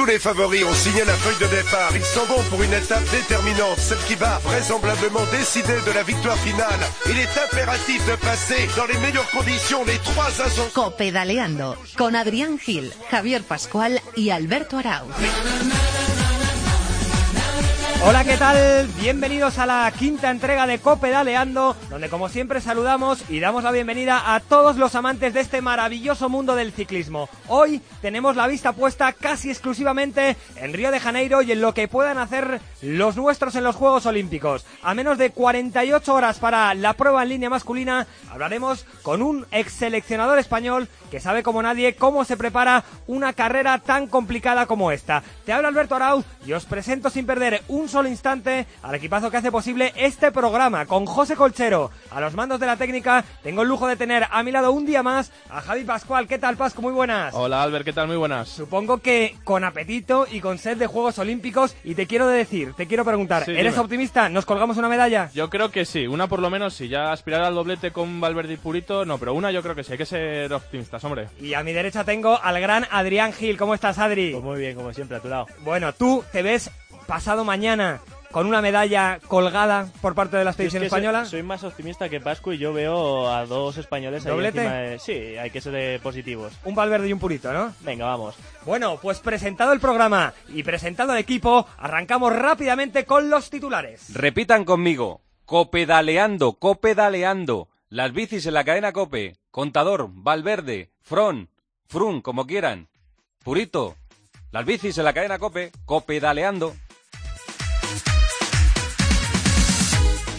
Tous les favoris ont signé la feuille de départ. Ils sont bons pour une étape déterminante, celle qui va vraisemblablement décider de la victoire finale. Il est impératif de passer dans les meilleures conditions les trois ascensions. Copedaleando con Adrián Gil, Javier Pascual y Alberto Arau. Hola, ¿qué tal? Bienvenidos a la quinta entrega de Copedaleando, donde como siempre saludamos y damos la bienvenida a todos los amantes de este maravilloso mundo del ciclismo. Hoy tenemos la vista puesta casi exclusivamente en Río de Janeiro y en lo que puedan hacer los nuestros en los Juegos Olímpicos. A menos de 48 horas para la prueba en línea masculina, hablaremos con un ex seleccionador español que sabe como nadie cómo se prepara una carrera tan complicada como esta. Te habla Alberto Arau y os presento sin perder un solo instante al equipazo que hace posible este programa con José Colchero. A los mandos de la técnica tengo el lujo de tener a mi lado un día más a Javi Pascual. ¿Qué tal, Pascu? Muy buenas. Hola, Albert, ¿qué tal? Muy buenas. Supongo que con apetito y con sed de Juegos Olímpicos y te quiero decir, te quiero preguntar, Sí, ¿eres dime. optimista? ¿Nos colgamos una medalla? Yo creo que sí, una por lo menos, si ya aspirar al doblete con Valverde y Purito, no, pero una yo creo que sí, hay que ser hombre. Y a mi derecha tengo al gran Adrián Gil. ¿Cómo estás, Adri? Pues muy bien, como siempre, a tu lado. Bueno, tú te ves pasado mañana con una medalla colgada por parte de la es expedición que española. Soy, más optimista que Pascu y yo veo a dos españoles ahí ¿Doblete? encima de- Sí, hay que ser positivos. Un Valverde y un Purito, ¿no? Venga, vamos. Bueno, pues presentado el programa y presentado el equipo, arrancamos rápidamente con los titulares. Repitan conmigo. Copedaleando, copedaleando. Las bicis en la cadena Cope. Contador, Valverde, Fron, Frun, como quieran. Purito. Las bicis en la cadena Cope. Copedaleando.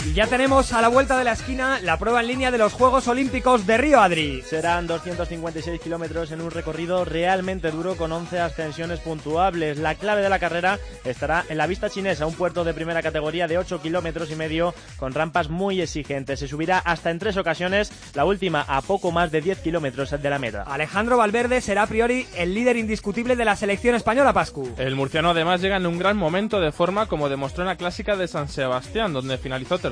Y ya tenemos a la vuelta de la esquina la prueba en línea de los Juegos Olímpicos de Río Adri. Serán 256 kilómetros en un recorrido realmente duro con 11 ascensiones puntuables. La clave de la carrera estará en la vista chinesa, un puerto de primera categoría de 8 kilómetros y medio con rampas muy exigentes. Se subirá hasta en tres ocasiones, la última a poco más de 10 kilómetros de la meta. Alejandro Valverde será a priori el líder indiscutible de la selección española, Pascu. El murciano además llega en un gran momento de forma como demostró en la clásica de San Sebastián, donde finalizó tercero.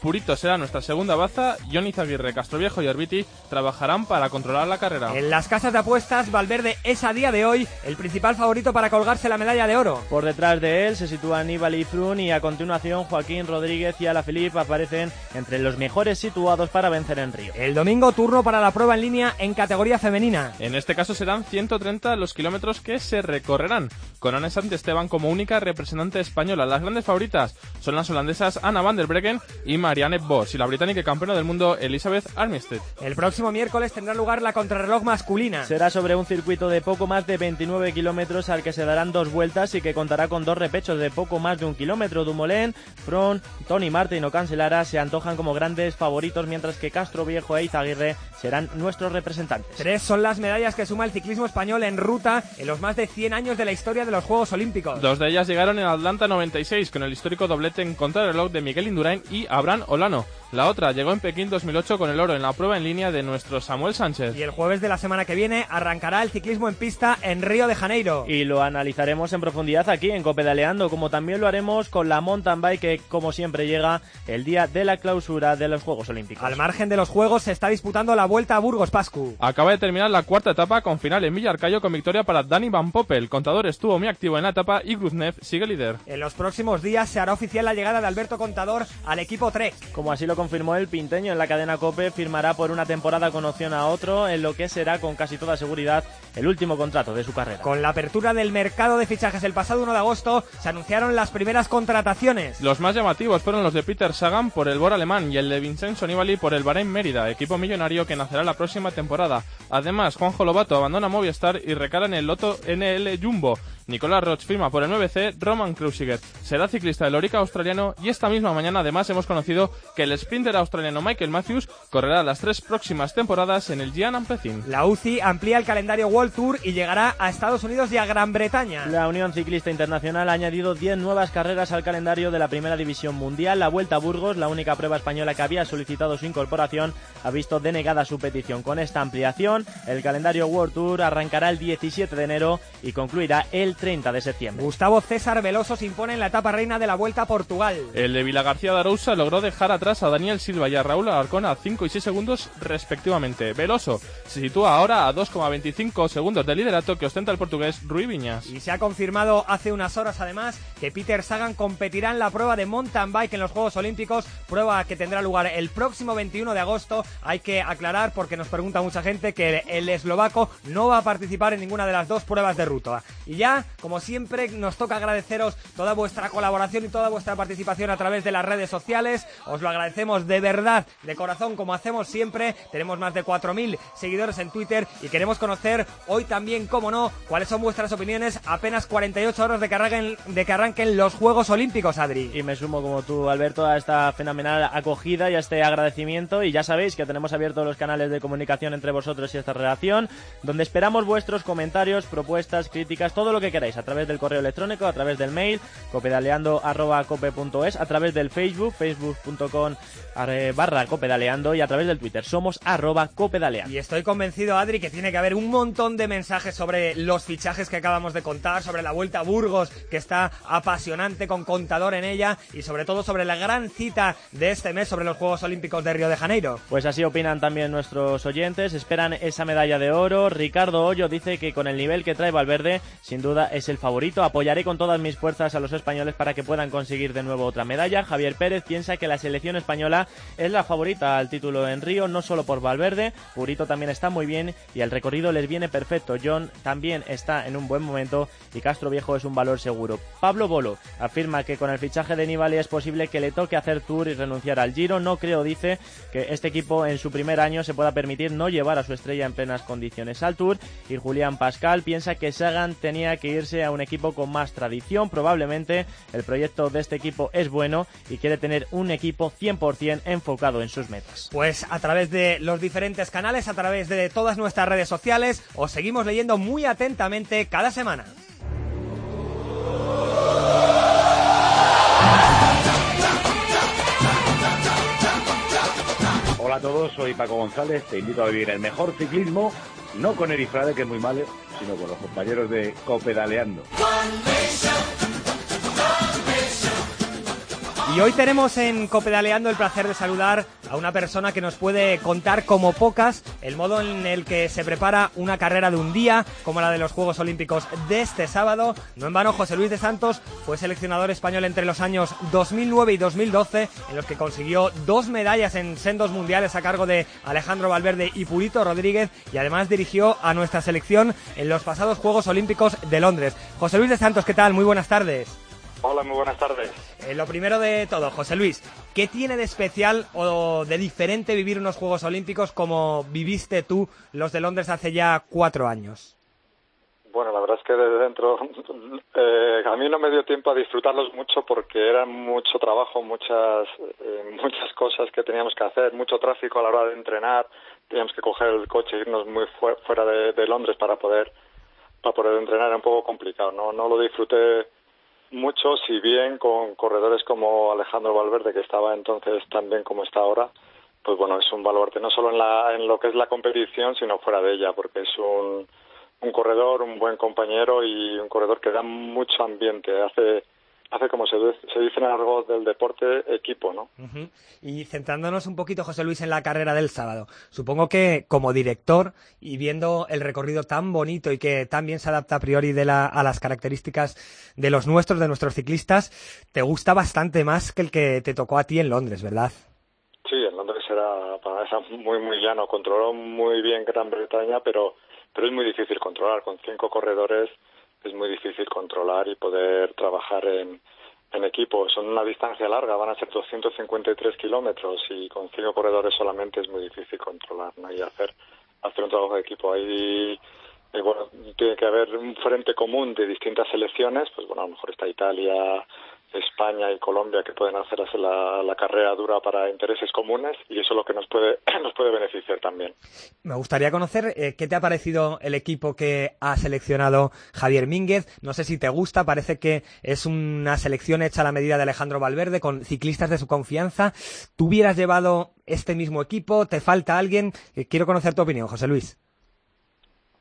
Purito será nuestra segunda baza, Johnny Zaguirre, Castroviejo y Orbiti trabajarán para controlar la carrera. En las casas de apuestas, Valverde es a día de hoy el principal favorito para colgarse la medalla de oro. Por detrás de él se sitúan Aníbal y Frun y a continuación Joaquín Rodríguez y Alaphilippe aparecen entre los mejores situados para vencer en Río. El domingo turno para la prueba en línea en categoría femenina. En este caso serán 130 los kilómetros que se recorrerán, con Anne Sant Esteban como única representante española. Las grandes favoritas son las holandesas Anna van der Breggen y Marianne Vos, y la británica campeona del mundo Elizabeth Armistead. El próximo miércoles tendrá lugar la contrarreloj masculina. Será sobre un circuito de poco más de 29 kilómetros al que se darán dos vueltas y que contará con dos repechos de poco más de un kilómetro. Dumoulin, Fron, Tony Martin o Cancelara se antojan como grandes favoritos mientras que Castro Viejo e Izaguirre serán nuestros representantes. Tres son las medallas que suma el ciclismo español en ruta en los más de 100 años de la historia de los Juegos Olímpicos. Dos de ellas llegaron en Atlanta 96 con el histórico doblete en contrarreloj de Miguel Indurain y Abraham Olano. La otra llegó en Pekín 2008 con el oro en la prueba en línea de nuestro Samuel Sánchez. Y el jueves de la semana que viene arrancará el ciclismo en pista en Río de Janeiro. Y lo analizaremos en profundidad aquí en Copedaleando, como también lo haremos con la mountain bike que como siempre llega el día de la clausura de los Juegos Olímpicos. Al margen de los Juegos se está disputando la Vuelta a Burgos Pascu. Acaba de terminar la cuarta etapa con final en Villarcayo con victoria para Dani Van Poppel. El contador estuvo muy activo en la etapa y Gruznev sigue líder. En los próximos días se hará oficial la llegada de Alberto Contador al equipo Trek. Como así lo confirmó el Pinteño en la cadena Cope, firmará por una temporada con opción a otro, en lo que será con casi toda seguridad el último contrato de su carrera. Con la apertura del mercado de fichajes el pasado 1 de agosto se anunciaron las primeras contrataciones. Los más llamativos fueron los de Peter Sagan por el Bor alemán y el de Vincenzo Nibali por el Bahrein Mérida, equipo millonario que nacerá la próxima temporada. Además, Juanjo Lobato abandona Movistar y recala en el Loto NL Jumbo. Nicolás Roch firma por el 9C Roman Kreuziger. Será ciclista del Orica australiano y esta misma mañana además hemos conocido que el sprinter australiano Michael Matthews correrá las tres próximas temporadas en el Gian Ampezin. La UCI amplía el calendario World Tour y llegará a Estados Unidos y a Gran Bretaña. La Unión Ciclista Internacional ha añadido 10 nuevas carreras al calendario de la Primera División Mundial. La Vuelta a Burgos, la única prueba española que había solicitado su incorporación, ha visto denegada su petición. Con esta ampliación, el calendario World Tour arrancará el 17 de enero y concluirá el 30 de septiembre. Gustavo César Veloso se impone en la etapa reina de la Vuelta a Portugal. El de Vila García de Arousa logró dejar atrás a Daniel Silva y a Raúl Alarcón a 5 y 6 segundos respectivamente. Veloso se sitúa ahora a 2,25 segundos del liderato que ostenta el portugués Rui Viñas. Y se ha confirmado hace unas horas además que Peter Sagan competirá en la prueba de mountain bike en los Juegos Olímpicos, prueba que tendrá lugar el próximo 21 de agosto. Hay que aclarar porque nos pregunta mucha gente que el eslovaco no va a participar en ninguna de las dos pruebas de ruta. Y ya, como siempre, nos toca agradeceros toda vuestra colaboración y toda vuestra participación a través de las redes sociales. Os lo agradecemos de verdad, de corazón, como hacemos siempre. Tenemos más de 4.000 seguidores en Twitter y queremos conocer hoy también, como no, cuáles son vuestras opiniones apenas 48 horas de que arranquen, los Juegos Olímpicos, Adri. Y me sumo como tú, Alberto, a esta fenomenal acogida y a este agradecimiento. Y ya sabéis que tenemos abiertos los canales de comunicación entre vosotros y esta relación, donde esperamos vuestros comentarios, propuestas, críticas, todo lo que queráis, a través del correo electrónico, a través del mail, copedaleando.cope.es, a través del Facebook, facebook.com barra copedaleando y a través del Twitter. Somos arroba copedaleando. Y estoy convencido, Adri, que tiene que haber un montón de mensajes sobre los fichajes que acabamos de contar, sobre la vuelta a Burgos, que está apasionante con contador en ella, y sobre todo sobre la gran cita de este mes sobre los Juegos Olímpicos de Río de Janeiro. Pues así opinan también nuestros oyentes, esperan esa medalla de oro. Ricardo Hoyo dice que con el nivel que trae Valverde, sin duda es el favorito. Apoyaré con todas mis fuerzas a los españoles para que puedan conseguir de nuevo otra medalla. Javier Pérez piensa que la selección española es la favorita al título en Río, no solo por Valverde, Purito también está muy bien y el recorrido les viene perfecto. John también está en un buen momento y Castro Viejo es un valor seguro. Pablo Bolo afirma que con el fichaje de Nibali es posible que le toque hacer tour y renunciar al Giro. No creo, dice, que este equipo en su primer año se pueda permitir no llevar a su estrella en plenas condiciones al tour. Y Julián Pascal piensa que Sagan tenía que irse a un equipo con más tradición. Probablemente el proyecto de este equipo es bueno y quiere tener un equipo 100% enfocado en sus metas. Pues a través de los diferentes canales, a través de todas nuestras redes sociales, os seguimos leyendo muy atentamente cada semana. Hola a todos, soy Paco González, te invito a vivir el mejor ciclismo, no con Erifrade, que es muy malo, sino con los compañeros de Copedaleando. Y hoy tenemos en Copedaleando el placer de saludar a una persona que nos puede contar como pocas el modo en el que se prepara una carrera de un día, como la de los Juegos Olímpicos de este sábado. No en vano, José Luis de Santos fue seleccionador español entre los años 2009 y 2012, en los que consiguió dos medallas en sendos mundiales a cargo de Alejandro Valverde y Purito Rodríguez, y además dirigió a nuestra selección en los pasados Juegos Olímpicos de Londres. José Luis de Santos, ¿qué tal? Muy buenas tardes. Hola, muy buenas tardes. Eh, lo primero de todo, José Luis, ¿qué tiene de especial o de diferente vivir unos Juegos Olímpicos como viviste tú los de Londres hace ya cuatro años? Bueno, la verdad es que desde dentro eh, a mí no me dio tiempo a disfrutarlos mucho porque era mucho trabajo, muchas eh, muchas cosas que teníamos que hacer, mucho tráfico a la hora de entrenar, teníamos que coger el coche e irnos muy fuera de, de Londres para poder para poder entrenar, era un poco complicado, no no lo disfruté mucho, si bien con corredores como Alejandro Valverde, que estaba entonces tan bien como está ahora, pues bueno, es un baluarte no solo en, la, en lo que es la competición, sino fuera de ella, porque es un, un corredor, un buen compañero y un corredor que da mucho ambiente, hace hace como se, se dice en algo del deporte equipo, ¿no? Y centrándonos un poquito, José Luis, en la carrera del sábado. Supongo que como director y viendo el recorrido tan bonito y que tan bien se adapta a priori de la, a las características de los nuestros, de nuestros ciclistas, te gusta bastante más que el que te tocó a ti en Londres, ¿verdad? Sí, en Londres era, era muy, muy llano. Controló muy bien Gran Bretaña, pero, pero es muy difícil controlar. Con cinco corredores es muy difícil controlar y poder trabajar en, en equipo. Son una distancia larga, van a ser 253 kilómetros y con cinco corredores solamente es muy difícil controlar y hacer, hacer un trabajo de equipo. Ahí eh, bueno, tiene que haber un frente común de distintas selecciones, pues bueno, a lo mejor está Italia, España y Colombia que pueden hacer la, la, carrera dura para intereses comunes y eso es lo que nos puede, nos puede beneficiar también. Me gustaría conocer eh, qué te ha parecido el equipo que ha seleccionado Javier Mínguez. No sé si te gusta, parece que es una selección hecha a la medida de Alejandro Valverde con ciclistas de su confianza. ¿Tú hubieras llevado este mismo equipo? ¿Te falta alguien? Eh, quiero conocer tu opinión, José Luis.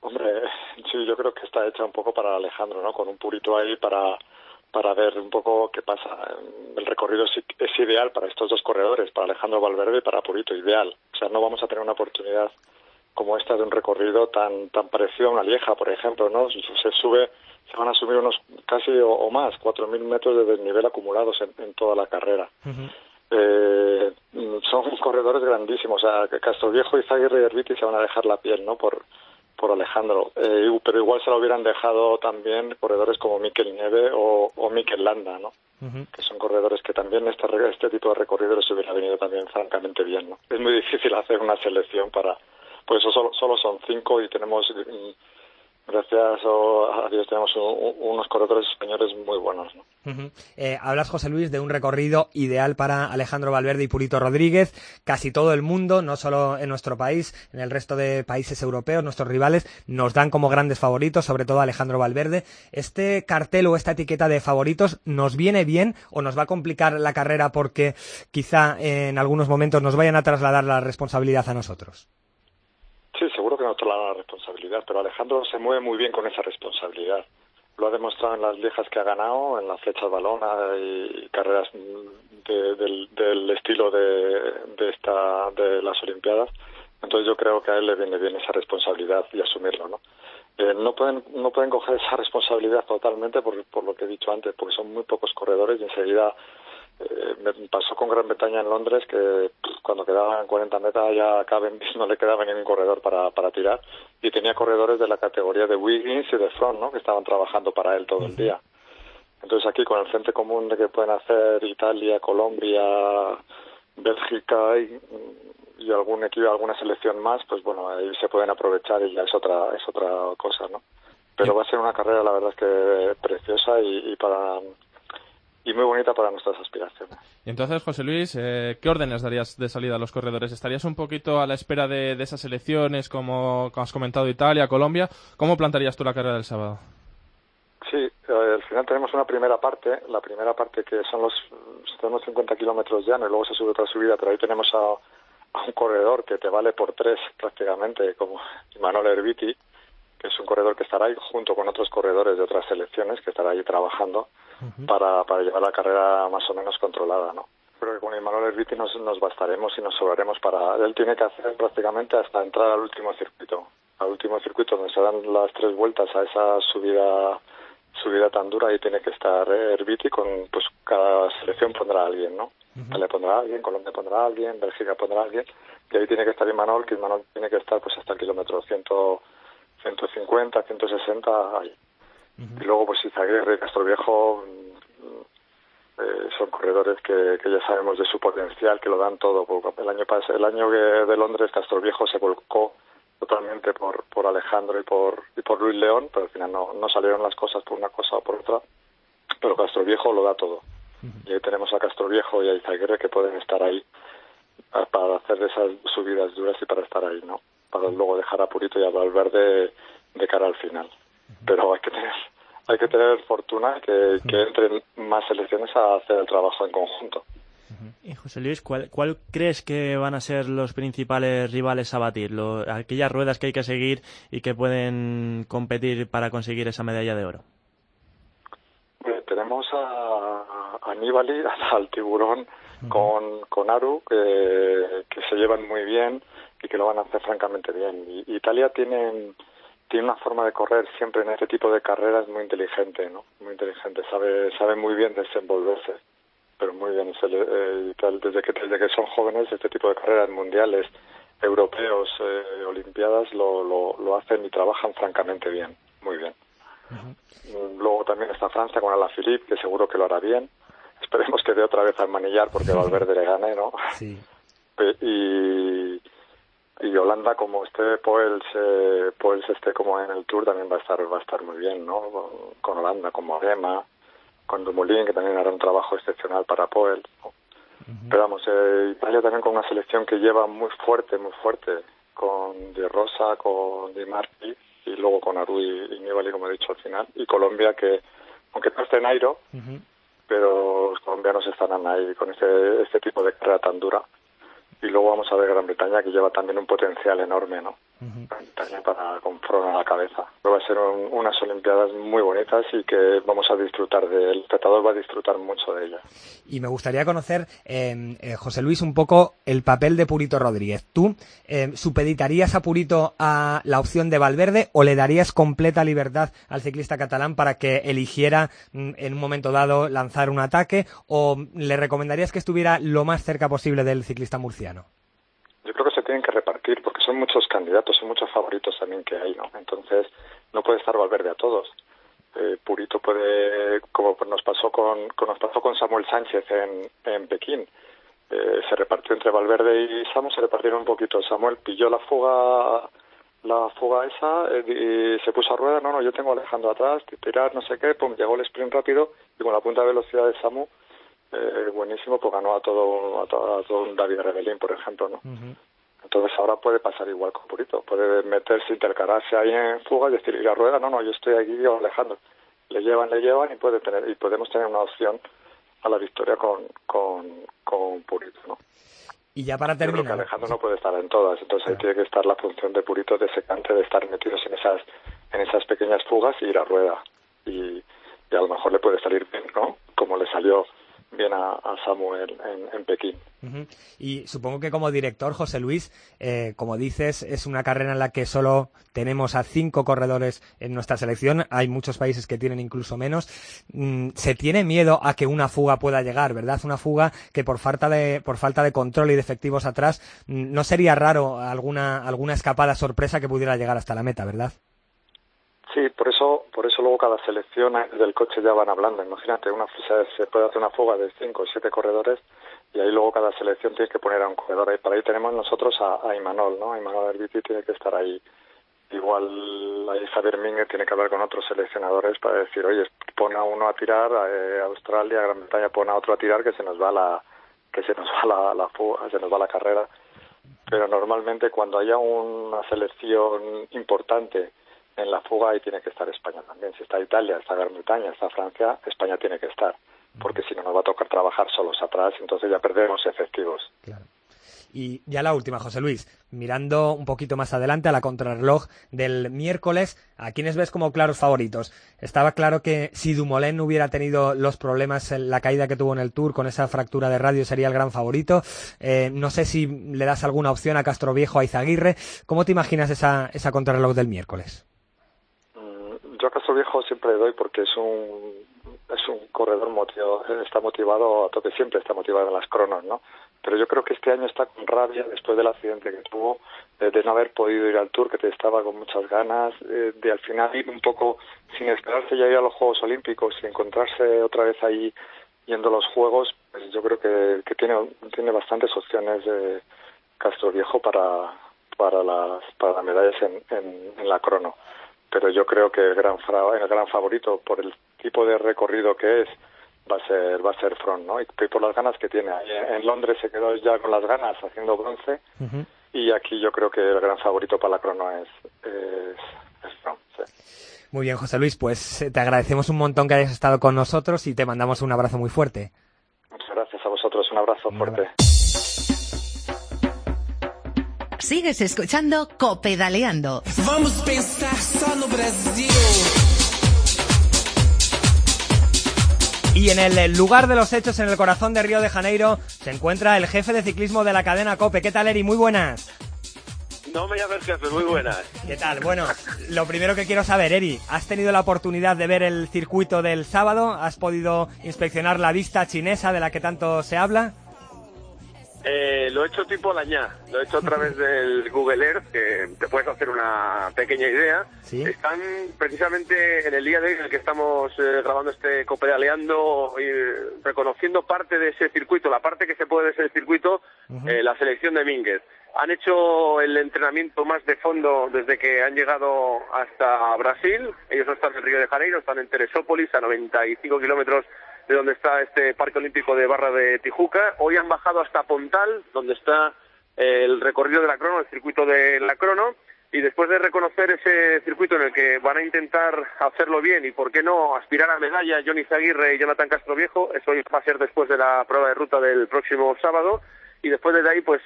Hombre, sí, yo creo que está está hecha un poco para Alejandro, ¿no? Con un purito ahí para para ver un poco qué pasa. El recorrido es, es, ideal para estos dos corredores, para Alejandro Valverde y para Purito, ideal. O sea, no vamos a tener una oportunidad como esta de un recorrido tan tan parecido a una lieja, por ejemplo, ¿no? Se sube, se van a subir unos casi o, más, 4.000 metros de desnivel acumulados en, toda la carrera. eh, son corredores grandísimos, o sea, Castro Viejo, Izaguirre y Herbiti se van a dejar la piel, ¿no? Por, por Alejandro. Eh, pero igual se lo hubieran dejado también corredores como Mikel Nieve o, o Mikel Landa, ¿no? Que son corredores que también este, este tipo de recorridos les hubiera venido también francamente bien, ¿no? Es muy difícil hacer una selección para... Pues eso solo, solo son cinco y tenemos mm, gracias a Dios tenemos unos corredores españoles muy buenos. Eh, hablas, José Luis, de un recorrido ideal para Alejandro Valverde y Purito Rodríguez. Casi todo el mundo, no solo en nuestro país, en el resto de países europeos, nuestros rivales, nos dan como grandes favoritos, sobre todo Alejandro Valverde. ¿Este cartel o esta etiqueta de favoritos nos viene bien o nos va a complicar la carrera porque quizá en algunos momentos nos vayan a trasladar la responsabilidad a nosotros? Que no traslada la responsabilidad, pero Alejandro se mueve muy bien con esa responsabilidad. Lo ha demostrado en las viejas que ha ganado, en las flechas balona y carreras del, estilo de, de, esta, de las Olimpiadas. Entonces yo creo que a él le viene bien esa responsabilidad y asumirlo, ¿no? Eh, no pueden no pueden coger esa responsabilidad totalmente por, por lo que he dicho antes, porque son muy pocos corredores y enseguida eh, me pasó con Gran Bretaña en Londres que cuando quedaban 40 metros ya Cavendish no le quedaba ningún corredor para, para tirar y tenía corredores de la categoría de Wiggins y de Front ¿no? que estaban trabajando para él todo el día. Entonces aquí con el frente común de que pueden hacer Italia, Colombia, Bélgica y, y algún equipo, alguna selección más, pues bueno, ahí se pueden aprovechar y ya es otra, es otra cosa, ¿no? Pero va a ser una carrera, la verdad es que preciosa y, y para y muy bonita para nuestras aspiraciones. Y entonces, José Luis, eh, ¿qué órdenes darías de salida a los corredores? ¿Estarías un poquito a la espera de, esas elecciones, como, has comentado, Italia, Colombia? ¿Cómo plantarías tú la carrera del sábado? Sí, eh, al final tenemos una primera parte, la primera parte que son los, tenemos 50 kilómetros llano y luego se sube otra subida, pero ahí tenemos a, un corredor que te vale por tres prácticamente, como Manuel Herbiti, que es un corredor que estará ahí junto con otros corredores de otras selecciones que estará ahí trabajando para, para llevar la carrera más o menos controlada, ¿no? Creo que con Imanol Herbiti nos, nos bastaremos y nos sobraremos para... Él tiene que hacer prácticamente hasta entrar al último circuito. Al último circuito donde se dan las tres vueltas a esa subida subida tan dura y tiene que estar Herbiti con pues cada selección pondrá a alguien, ¿no? Le pondrá a alguien, Colombia pondrá a alguien, Bélgica pondrá a alguien y ahí tiene que estar Imanol, que Imanol tiene que estar pues hasta el kilómetro 100, 150, 160 ahí. Y luego, pues Izaguirre y Castro Viejo mm, eh, son corredores que, que, ya sabemos de su potencial, que lo dan todo. El año, el año de Londres, Castro Viejo se volcó totalmente por, por Alejandro y por, y por Luis León, pero al final no, no salieron las cosas por una cosa o por otra. Pero Castro Viejo lo da todo. Y ahí tenemos a Castro Viejo y a Izaguirre que pueden estar ahí para hacer esas subidas duras y para estar ahí, ¿no? Para luego dejar a Purito y a Valverde de cara al final pero hay que tener hay que tener fortuna que, que entren más selecciones a hacer el trabajo en conjunto. Y José Luis, ¿cuál, ¿cuál, crees que van a ser los principales rivales a batir? aquellas ruedas que hay que seguir y que pueden competir para conseguir esa medalla de oro. tenemos a, a Nibali, al tiburón, con, con Aru, que, que se llevan muy bien y que lo van a hacer francamente bien. Y Italia tiene tiene una forma de correr siempre en este tipo de carreras muy inteligente, ¿no? Muy inteligente, sabe sabe muy bien desenvolverse, pero muy bien. Eh, desde que desde que son jóvenes este tipo de carreras mundiales, europeos, eh, olimpiadas lo, lo, lo, hacen y trabajan francamente bien, muy bien. Luego también está Francia con Alaphilippe, que seguro que lo hará bien. Esperemos que dé otra vez al manillar porque Valverde le gane, ¿no? Sí. Y y Holanda como esté Poels eh, Poels esté como en el Tour también va a estar va a estar muy bien no con, Holanda con Moguema con Dumoulin que también hará un trabajo excepcional para Poels pero vamos eh, Italia también con una selección que lleva muy fuerte muy fuerte con Di Rosa con Di Marti y luego con Aru y, Nibali como he dicho al final y Colombia que aunque no esté en Airo pero los colombianos están ahí con este este tipo de carrera tan dura y luego vamos a ver Gran Bretaña que lleva también un potencial enorme, ¿no? También para con a la cabeza. va a ser unas Olimpiadas muy bonitas y que vamos a disfrutar de El espectador va a disfrutar mucho de ellas. Y me gustaría conocer, em, eh, José Luis, un poco el papel de Purito Rodríguez. ¿Tú eh, supeditarías a Purito a la opción de Valverde o le darías completa libertad al ciclista catalán para que eligiera mm, en un momento dado lanzar un ataque o le recomendarías que estuviera lo más cerca posible del ciclista murciano? Yo creo que se tienen que repartir son muchos candidatos, son muchos favoritos también que hay, ¿no? Entonces no puede estar Valverde a todos. Eh, Purito puede, como nos pasó con, nos pasó con Samuel Sánchez en, en Pekín, eh, se repartió entre Valverde y Samu, se repartieron un poquito. Samuel pilló la fuga la fuga esa eh, y se puso a rueda, no, no, yo tengo Alejandro atrás, tirar, no sé qué, pum, llegó el sprint rápido y con la punta de velocidad de Samu, eh, buenísimo, pues ganó a todo, a todo, un David Rebelín, por ejemplo, ¿no? Entonces ahora puede pasar igual con Purito, puede meterse, intercalarse ahí en fuga y decir, ir a rueda, no, no, yo estoy aquí, yo Alejandro. Le llevan, le llevan y puede tener, y podemos tener una opción a la victoria con, con, con Purito, ¿no? Y ya para terminar. Yo Alejandro no puede estar en todas, entonces ahí tiene que estar la función de Purito de secante, de estar metidos en esas, en esas pequeñas fugas y ir a rueda. Y, y a lo mejor le puede salir bien, ¿no? Como le salió bien a, Samuel en, Pekín. Y supongo que como director, José Luis, eh, como dices, es una carrera en la que solo tenemos a cinco corredores en nuestra selección. Hay muchos países que tienen incluso menos. Mm, se tiene miedo a que una fuga pueda llegar, ¿verdad? Una fuga que por falta de, por falta de control y de efectivos atrás, mm, no sería raro alguna, alguna escapada sorpresa que pudiera llegar hasta la meta, ¿verdad? Sí, por eso, por eso luego cada selección del coche ya van hablando. Imagínate, una se puede hacer una fuga de cinco o siete corredores y ahí luego cada selección tiene que poner a un corredor. Y para ahí tenemos nosotros a, Imanol, ¿no? Imanol Herbiti tiene que estar ahí. Igual ahí Javier Mingue tiene que hablar con otros seleccionadores para decir, oye, pon a uno a tirar, eh, Australia, Gran Bretaña, pon a otro a tirar que se nos va la que se nos va la, la fuga, se nos va la carrera. Pero normalmente cuando haya una selección importante en la fuga y tiene que estar España también. Si está Italia, está Gran Bretaña, está Francia, España tiene que estar, porque si no nos va a tocar trabajar solos atrás, entonces ya perdemos efectivos. Y ya la última, José Luis, mirando un poquito más adelante a la contrarreloj del miércoles, ¿a quiénes ves como claros favoritos? Estaba claro que si Dumoulin hubiera tenido los problemas la caída que tuvo en el Tour con esa fractura de radio sería el gran favorito. Eh, no sé si le das alguna opción a Castro Viejo, a Izaguirre. ¿Cómo te imaginas esa, esa contrarreloj del miércoles? Castro Viejo siempre le doy porque es un es un corredor motivado, está motivado a tope, siempre está motivado en las cronos, ¿no? Pero yo creo que este año está con rabia después del accidente que tuvo, de, no haber podido ir al Tour, que estaba con muchas ganas, eh, de al final ir un poco sin esperarse ya ir a los Juegos Olímpicos y encontrarse otra vez ahí yendo a los Juegos, pues yo creo que, que tiene, tiene bastantes opciones de Castro Viejo para, para, las, para las medallas en, en, en la crono pero yo creo que el gran, el gran favorito por el tipo de recorrido que es va a ser va a ser Front, ¿no? Y por las ganas que tiene. En Londres se quedó ya con las ganas haciendo bronce y aquí yo creo que el gran favorito para la crono es, es, Front. Muy bien, José Luis, pues eh, te agradecemos un montón que hayas estado con nosotros y te mandamos un abrazo muy fuerte. Muchas gracias a vosotros, un abrazo fuerte. Sigues escuchando Copedaleando. Vamos pensar solo Brasil. Y en el lugar de los hechos, en el corazón de Río de Janeiro, se encuentra el jefe de ciclismo de la cadena Cope. ¿Qué tal, Eri? Muy buenas. No me llames jefe, muy buenas. ¿Qué tal? Bueno, lo primero que quiero saber, Eri, ¿has tenido la oportunidad de ver el circuito del sábado? ¿Has podido inspeccionar la vista chinesa de la que tanto se habla? Eh, lo he hecho tipo lañá, lo he hecho a través del Google Earth, que te puedes hacer una pequeña idea. Están precisamente en el día de hoy en el que estamos eh, grabando este Copedaleando y reconociendo parte de ese circuito, la parte que se puede de ese circuito, eh, la selección de Mínguez. Han hecho el entrenamiento más de fondo desde que han llegado hasta Brasil. Ellos no están en Río de Janeiro, están en Teresópolis, a 95 kilómetros de donde está este Parque Olímpico de Barra de Tijuca. Hoy han bajado hasta Pontal, donde está el recorrido de la crono, el circuito de la crono, y después de reconocer ese circuito en el que van a intentar hacerlo bien y, por qué no, aspirar a medalla Johnny Zaguirre y Jonathan Castro Viejo, eso va a ser después de la prueba de ruta del próximo sábado, y después de ahí, pues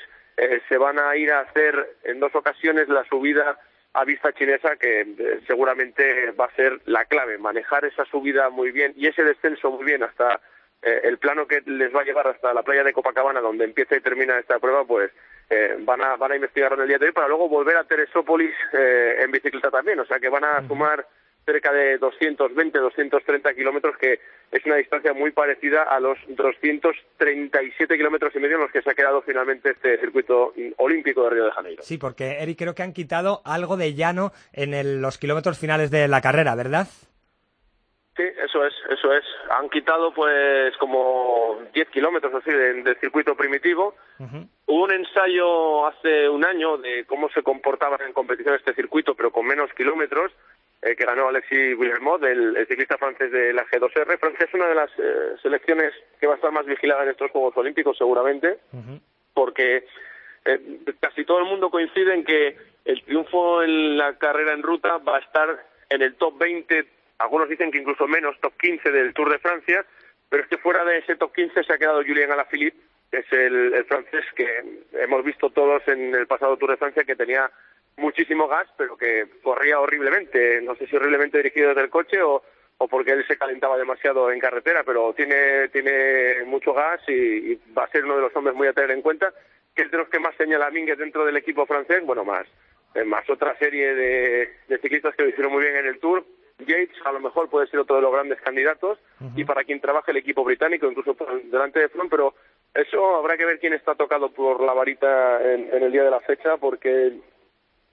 se van a ir a hacer en dos ocasiones la subida a vista chinesa que seguramente va a ser la clave, manejar esa subida muy bien y ese descenso muy bien hasta el plano que les va a llevar hasta la playa de Copacabana donde empieza y termina esta prueba, pues eh, van, a, van a investigar en el día de hoy para luego volver a Teresópolis eh, en bicicleta también. O sea que van a sumar cerca de 220, 230 kilómetros, que es una distancia muy parecida a los 237 kilómetros y medio en los que se ha quedado finalmente este circuito olímpico de Río de Janeiro. Sí, porque Eric creo que han quitado algo de llano en los kilómetros finales de la carrera, ¿verdad? Sí, eso es, eso es. Han quitado pues como 10 kilómetros así del, circuito primitivo. Hubo un ensayo hace un año de cómo se comportaba en competición este circuito, pero con menos kilómetros, eh, que ganó Alexis Willermot, el, ciclista francés de la G2R. Francia es una de las eh, selecciones que va a estar más vigilada en estos Juegos Olímpicos seguramente, porque eh, casi todo el mundo coincide en que el triunfo en la carrera en ruta va a estar en el top 20 algunos dicen que incluso menos, top 15 del Tour de Francia, pero es que fuera de ese top 15 se ha quedado Julien Alaphilippe, que es el, francés que hemos visto todos en el pasado Tour de Francia, que tenía muchísimo gas, pero que corría horriblemente. No sé si horriblemente dirigido desde el coche o, o porque él se calentaba demasiado en carretera, pero tiene, tiene mucho gas y, va a ser uno de los hombres muy a tener en cuenta, que es de los que más señala Mínguez dentro del equipo francés, bueno, más, más otra serie de, de ciclistas que lo hicieron muy bien en el Tour, Yates a lo mejor puede ser otro de los grandes candidatos y para quien trabaje el equipo británico, incluso delante de Front, pero eso habrá que ver quién está tocado por la varita en, el día de la fecha, porque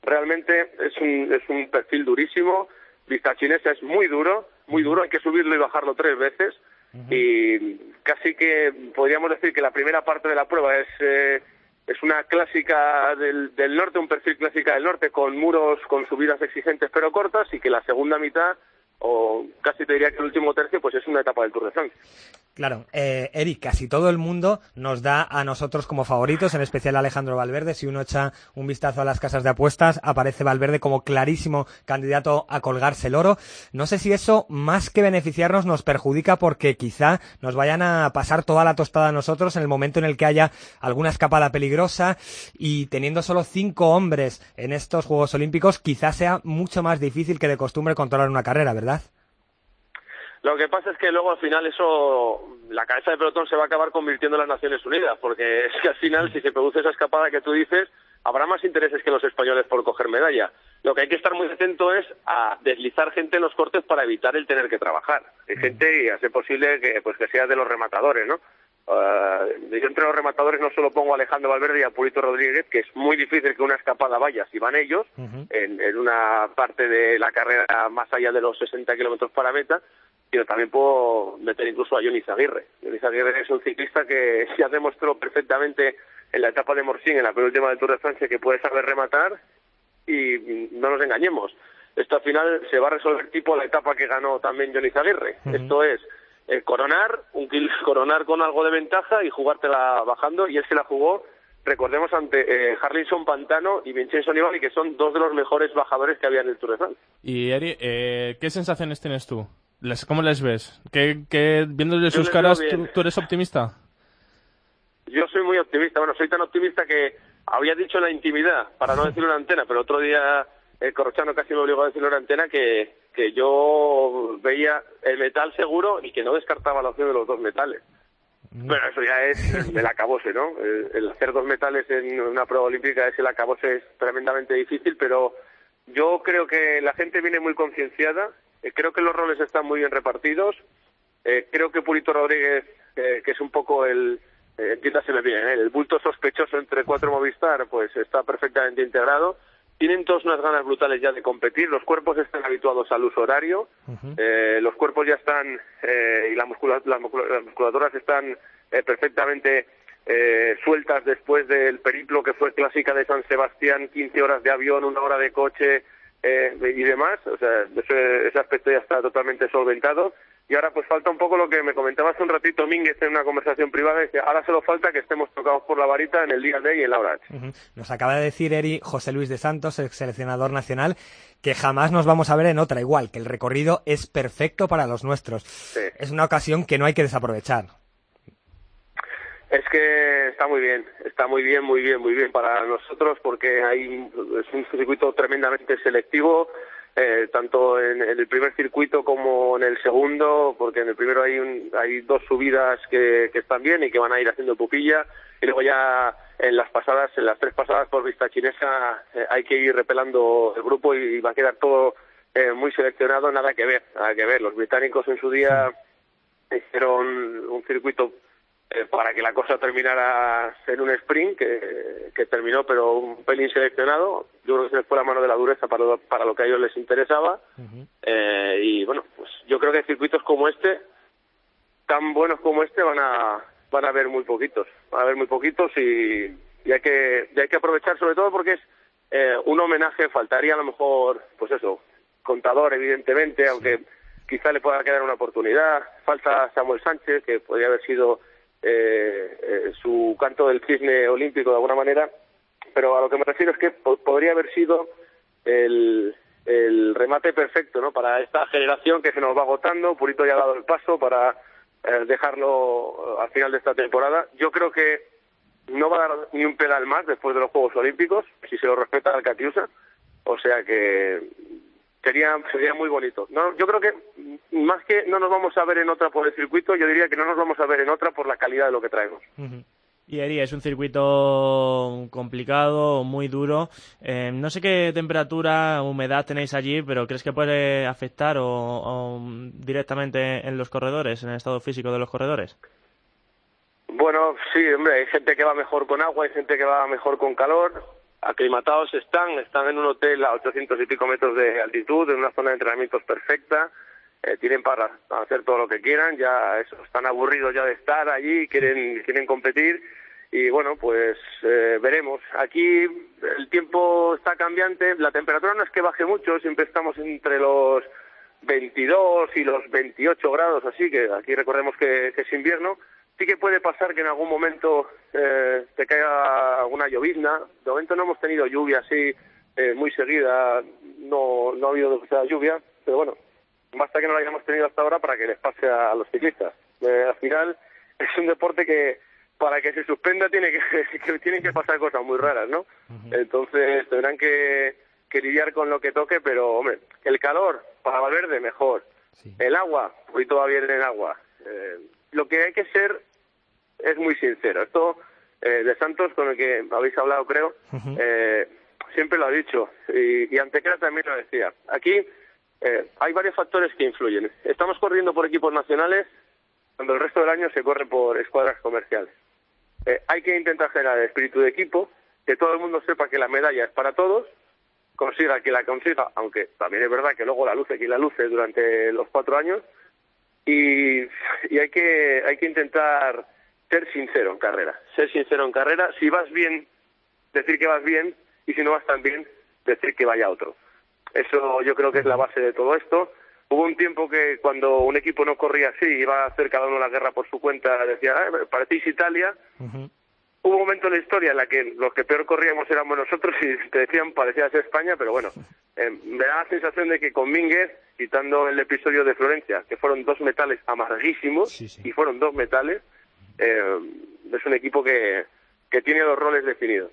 realmente es un, es un perfil durísimo. Vista chinesa es muy duro, muy duro, hay que subirlo y bajarlo tres veces. Y casi que podríamos decir que la primera parte de la prueba es eh, es una clásica del, del, norte, un perfil clásica del norte con muros, con subidas exigentes pero cortas y que la segunda mitad o casi te diría que el último tercio pues es una etapa del Tour de Francia. Claro, eh, Eric, casi todo el mundo nos da a nosotros como favoritos, en especial Alejandro Valverde. Si uno echa un vistazo a las casas de apuestas, aparece Valverde como clarísimo candidato a colgarse el oro. No sé si eso, más que beneficiarnos, nos perjudica porque quizá nos vayan a pasar toda la tostada a nosotros en el momento en el que haya alguna escapada peligrosa y teniendo solo cinco hombres en estos Juegos Olímpicos, quizá sea mucho más difícil que de costumbre controlar una carrera, ¿verdad? Lo que pasa es que luego al final eso, la cabeza de pelotón se va a acabar convirtiendo en las Naciones Unidas, porque es que al final si se produce esa escapada que tú dices, habrá más intereses que los españoles por coger medalla. Lo que hay que estar muy atento es a deslizar gente en los cortes para evitar el tener que trabajar. Hay gente y hace posible que pues que sea de los rematadores, ¿no? Uh, yo entre los rematadores no solo pongo a Alejandro Valverde y a Purito Rodríguez, que es muy difícil que una escapada vaya si van ellos, en, en, una parte de la carrera más allá de los 60 kilómetros para meta, pero también puedo meter incluso a Johnny Zaguirre. Johnny Zaguirre es un ciclista que ya demostró perfectamente en la etapa de Morsin, en la penúltima del Tour de Francia, que puede saber rematar y no nos engañemos. Esto al final se va a resolver tipo la etapa que ganó también Johnny Zaguirre. Esto es eh, coronar, un coronar con algo de ventaja y jugártela bajando y él se la jugó recordemos ante eh, Harlinson Pantano y Vincenzo Nibali, que son dos de los mejores bajadores que había en el Tour de Francia. Y Eri, eh, ¿qué sensaciones tienes tú? ¿Cómo les ves? ¿Qué, qué viéndole sus caras, ¿tú, eres optimista? Yo soy muy optimista. Bueno, soy tan optimista que había dicho en la intimidad, para no decirlo en antena, pero otro día el Corrochano casi me obligó a decirlo en antena que, que yo veía el metal seguro y que no descartaba la opción de los dos metales. Mm. Bueno, eso ya es el acabose, ¿no? El, hacer dos metales en una prueba olímpica es el acabose, es tremendamente difícil, pero yo creo que la gente viene muy concienciada eh, creo que los roles están muy bien repartidos. Eh, creo que Purito Rodríguez, eh, que es un poco el, entiéndaseme bien, el bulto sospechoso entre cuatro Movistar, pues está perfectamente integrado. Tienen todos unas ganas brutales ya de competir. Los cuerpos están habituados al uso horario. los cuerpos ya están y las, musculaturas están perfectamente sueltas después del periplo que fue clásica de San Sebastián, 15 horas de avión, una hora de coche, eh, y demás, o sea, ese, aspecto ya está totalmente solventado. Y ahora pues falta un poco lo que me comentaba hace un ratito Mínguez en una conversación privada, que ahora solo falta que estemos tocados por la varita en el día de y en la hora Nos acaba de decir Eri José Luis de Santos, ex seleccionador nacional, que jamás nos vamos a ver en otra igual, que el recorrido es perfecto para los nuestros. Es una ocasión que no hay que desaprovechar. Es que está muy bien, está muy bien, muy bien, muy bien para nosotros porque hay es un circuito tremendamente selectivo, eh, tanto en, el primer circuito como en el segundo, porque en el primero hay, un, hay dos subidas que, que están bien y que van a ir haciendo pupilla, y luego ya en las pasadas, en las tres pasadas por vista chinesa, eh, hay que ir repelando el grupo y va a quedar todo eh, muy seleccionado, nada que ver, nada que ver. Los británicos en su día hicieron un circuito eh, para que la cosa terminara en un sprint que, que, terminó pero un pelín seleccionado. Yo creo que se les fue la mano de la dureza para lo, para lo que a ellos les interesaba. eh, y bueno, pues yo creo que circuitos como este, tan buenos como este, van a, van a haber muy poquitos. Van a haber muy poquitos y, y hay, que, y hay que aprovechar sobre todo porque es eh, un homenaje, faltaría a lo mejor, pues eso, contador evidentemente, aunque quizá le pueda quedar una oportunidad. Falta Samuel Sánchez, que podría haber sido eh, eh, su canto del cisne olímpico de alguna manera, pero a lo que me refiero es que podría haber sido el, el remate perfecto ¿no? para esta generación que se nos va agotando. Purito ya ha dado el paso para eh, dejarlo al final de esta temporada. Yo creo que no va a dar ni un pedal más después de los Juegos Olímpicos, si se lo respeta al Catiusa. O sea que sería sería muy bonito. No, yo creo que más que no nos vamos a ver en otra por el circuito, yo diría que no nos vamos a ver en otra por la calidad de lo que traemos. Y Eri, es un circuito complicado, muy duro. Eh, no sé qué temperatura, humedad tenéis allí, pero ¿crees que puede afectar o, o, directamente en los corredores, en el estado físico de los corredores? Bueno, sí, hombre, hay gente que va mejor con agua, hay gente que va mejor con calor aclimatados están, están en un hotel a 800 y pico metros de altitud, en una zona de entrenamientos perfecta, eh, tienen para hacer todo lo que quieran, ya eso, están aburridos ya de estar allí, quieren, quieren competir y bueno, pues eh, veremos. Aquí el tiempo está cambiante, la temperatura no es que baje mucho, siempre estamos entre los 22 y los 28 grados, así que aquí recordemos que, que es invierno, sí que puede pasar que en algún momento eh, te caiga alguna llovizna. De momento no hemos tenido lluvia así eh, muy seguida, no, no ha habido lluvia, pero bueno, basta que no la hayamos tenido hasta ahora para que les pase a, los ciclistas. Eh, al final es un deporte que para que se suspenda tiene que, que tienen que pasar cosas muy raras, ¿no? Entonces tendrán que, que lidiar con lo que toque, pero hombre, el calor para Valverde mejor, sí. el agua, hoy bien en el agua. Eh, lo que hay que ser es muy sincero. Esto eh, de Santos, con el que habéis hablado, creo, eh, siempre lo ha dicho, y, y Antequera también lo decía. Aquí eh, hay varios factores que influyen. Estamos corriendo por equipos nacionales cuando el resto del año se corre por escuadras comerciales. Eh, hay que intentar generar el espíritu de equipo, que todo el mundo sepa que la medalla es para todos, consiga que la consiga, aunque también es verdad que luego la luce quien la luce durante los cuatro años, y, y hay que hay que intentar ser sincero en carrera, ser sincero en carrera, si vas bien, decir que vas bien, y si no vas tan bien, decir que vaya otro. Eso yo creo que es la base de todo esto. Hubo un tiempo que cuando un equipo no corría así, iba a hacer cada uno la guerra por su cuenta, decía, eh, parecéis Italia. Uh -huh. Hubo un momento en la historia en la que los que peor corríamos éramos nosotros y te decían parecía ser España, pero bueno, eh, me da la sensación de que con Mínguez, quitando el episodio de Florencia, que fueron dos metales amarguísimos, sí, sí. y fueron dos metales, eh, es un equipo que, que tiene los roles definidos.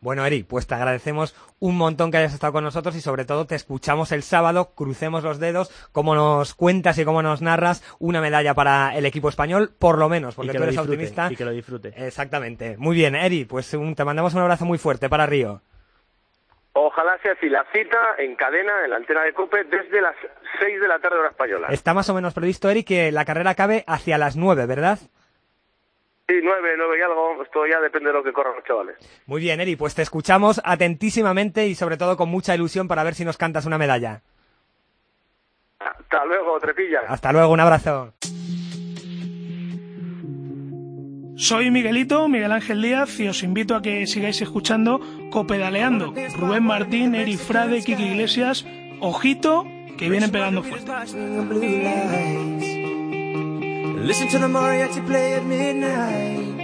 Bueno, Eri, pues te agradecemos un montón que hayas estado con nosotros y sobre todo te escuchamos el sábado, crucemos los dedos, como nos cuentas y cómo nos narras una medalla para el equipo español, por lo menos, porque tú eres optimista. Y que lo disfrute. Exactamente. Muy bien, Eri, pues un, te mandamos un abrazo muy fuerte para Río. Ojalá sea así la cita en cadena, en la antena de COPE, desde las 6 de la tarde hora española. Está más o menos previsto, Eri, que la carrera acabe hacia las 9, ¿verdad? Sí, nueve, nueve y algo. Esto ya depende de lo que corran los chavales. Muy bien, Eri. Pues te escuchamos atentísimamente y sobre todo con mucha ilusión para ver si nos cantas una medalla. Hasta luego, Trepilla. Hasta luego, un abrazo. Soy Miguelito, Miguel Ángel Díaz, y os invito a que sigáis escuchando Copedaleando. Rubén Martín, Eri Frade, Kiki Iglesias. Ojito, que vienen pegando fuerte. Listen to the mariachi play at midnight.